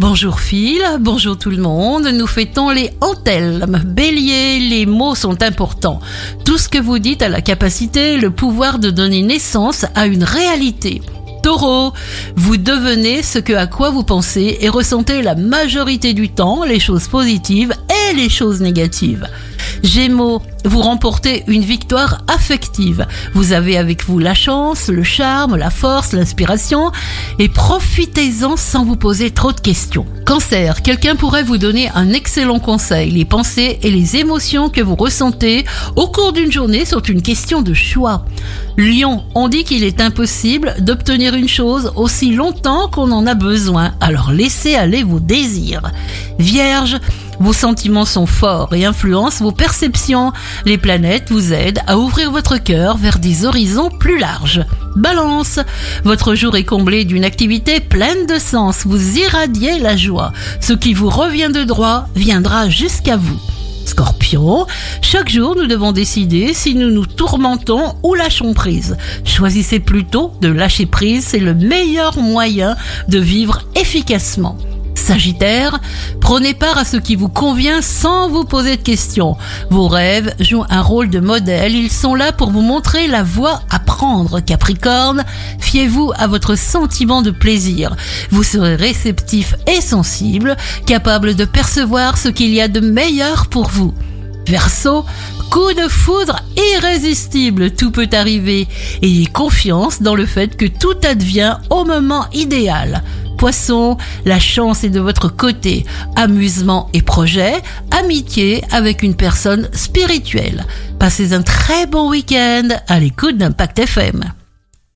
Bonjour Phil, bonjour tout le monde, nous fêtons les Antelmes. Bélier, les mots sont importants. Tout ce que vous dites a la capacité, le pouvoir de donner naissance à une réalité. Taureau, vous devenez ce que à quoi vous pensez et ressentez la majorité du temps les choses positives et les choses négatives. Gémeaux, vous remportez une victoire affective. Vous avez avec vous la chance, le charme, la force, l'inspiration et profitez-en sans vous poser trop de questions. Cancer, quelqu'un pourrait vous donner un excellent conseil. Les pensées et les émotions que vous ressentez au cours d'une journée sont une question de choix. Lion, on dit qu'il est impossible d'obtenir une chose aussi longtemps qu'on en a besoin, alors laissez aller vos désirs. Vierge, vos sentiments sont forts et influencent vos perceptions. Les planètes vous aident à ouvrir votre cœur vers des horizons plus larges. Balance, votre jour est comblé d'une activité pleine de sens. Vous irradiez la joie. Ce qui vous revient de droit viendra jusqu'à vous. Scorpion, chaque jour nous devons décider si nous nous tourmentons ou lâchons prise. Choisissez plutôt de lâcher prise, c'est le meilleur moyen de vivre efficacement. Sagittaire, prenez part à ce qui vous convient sans vous poser de questions. Vos rêves jouent un rôle de modèle, ils sont là pour vous montrer la voie à prendre. Capricorne, fiez-vous à votre sentiment de plaisir. Vous serez réceptif et sensible, capable de percevoir ce qu'il y a de meilleur pour vous. Verseau, coup de foudre irrésistible, tout peut arriver. Ayez confiance dans le fait que tout advient au moment idéal. La chance est de votre côté. Amusement et projet, amitié avec une personne spirituelle. Passez un très bon week-end à l'écoute d'Impact FM.